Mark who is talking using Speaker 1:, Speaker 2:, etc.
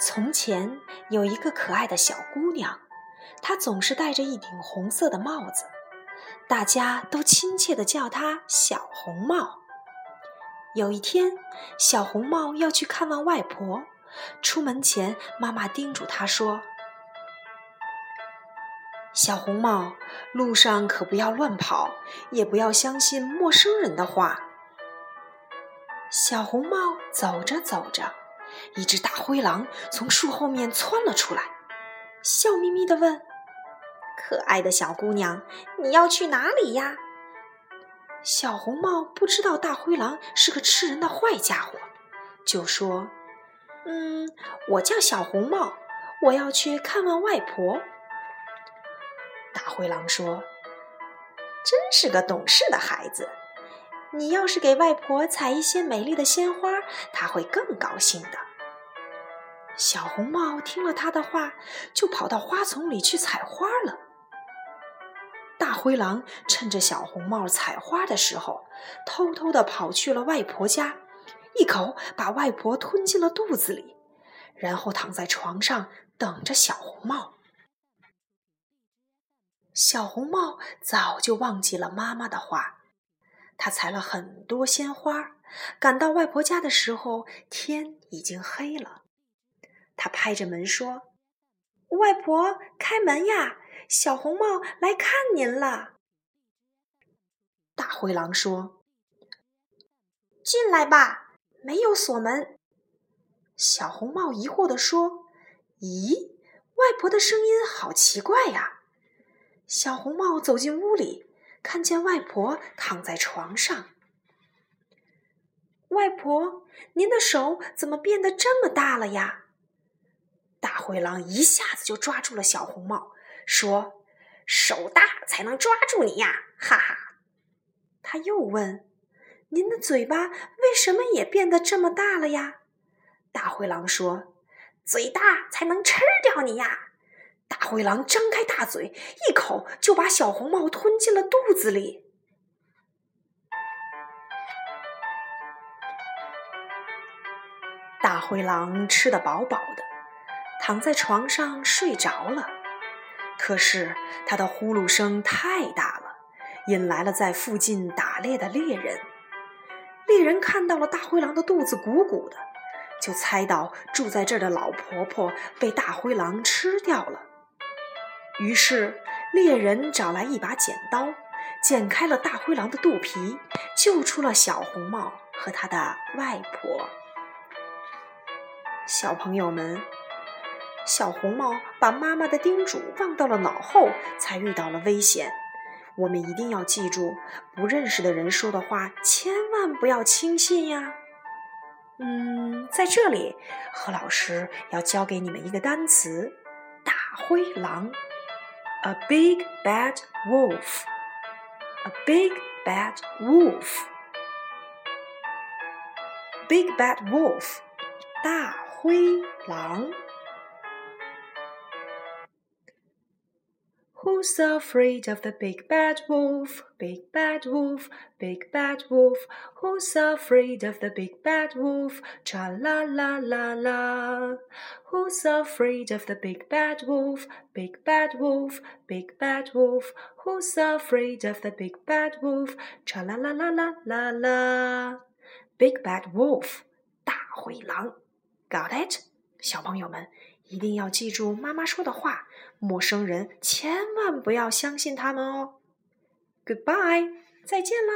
Speaker 1: 从前有一个可爱的小姑娘，她总是戴着一顶红色的帽子，大家都亲切地叫她小红帽。有一天，小红帽要去看望外婆，出门前，妈妈叮嘱她说：“小红帽，路上可不要乱跑，也不要相信陌生人的话。”小红帽走着走着，一只大灰狼从树后面窜了出来，笑眯眯地问：“可爱的小姑娘，你要去哪里呀？”小红帽不知道大灰狼是个吃人的坏家伙，就说：“嗯，我叫小红帽，我要去看望外婆。”大灰狼说：“真是个懂事的孩子。”你要是给外婆采一些美丽的鲜花，她会更高兴的。小红帽听了他的话，就跑到花丛里去采花了。大灰狼趁着小红帽采花的时候，偷偷的跑去了外婆家，一口把外婆吞进了肚子里，然后躺在床上等着小红帽。小红帽早就忘记了妈妈的话。他采了很多鲜花，赶到外婆家的时候，天已经黑了。他拍着门说：“外婆，开门呀！小红帽来看您了。”大灰狼说：“进来吧，没有锁门。”小红帽疑惑地说：“咦，外婆的声音好奇怪呀！”小红帽走进屋里。看见外婆躺在床上，外婆，您的手怎么变得这么大了呀？大灰狼一下子就抓住了小红帽，说：“手大才能抓住你呀！”哈哈。他又问：“您的嘴巴为什么也变得这么大了呀？”大灰狼说：“嘴大才能吃掉你呀。”大灰狼张开大嘴，一口就把小红帽吞进了肚子里。大灰狼吃得饱饱的，躺在床上睡着了。可是他的呼噜声太大了，引来了在附近打猎的猎人。猎人看到了大灰狼的肚子鼓鼓的，就猜到住在这儿的老婆婆被大灰狼吃掉了。于是，猎人找来一把剪刀，剪开了大灰狼的肚皮，救出了小红帽和他的外婆。小朋友们，小红帽把妈妈的叮嘱忘到了脑后，才遇到了危险。我们一定要记住，不认识的人说的话，千万不要轻信呀。嗯，在这里，何老师要教给你们一个单词：大灰狼。A big bad wolf. A big bad wolf. Big bad wolf. 大灰狼。 Who's afraid of the big bad wolf? Big bad wolf, big bad wolf. Who's afraid of the big bad wolf? Cha la la la la. Who's afraid of the big bad wolf? Big bad wolf, big bad wolf. Who's afraid of the big bad wolf? Cha la la la la la la. Big bad wolf，大灰狼。Got it？小朋友们。 一定要记住妈妈说的话，陌生人千万不要相信他们哦。Goodbye，再见啦。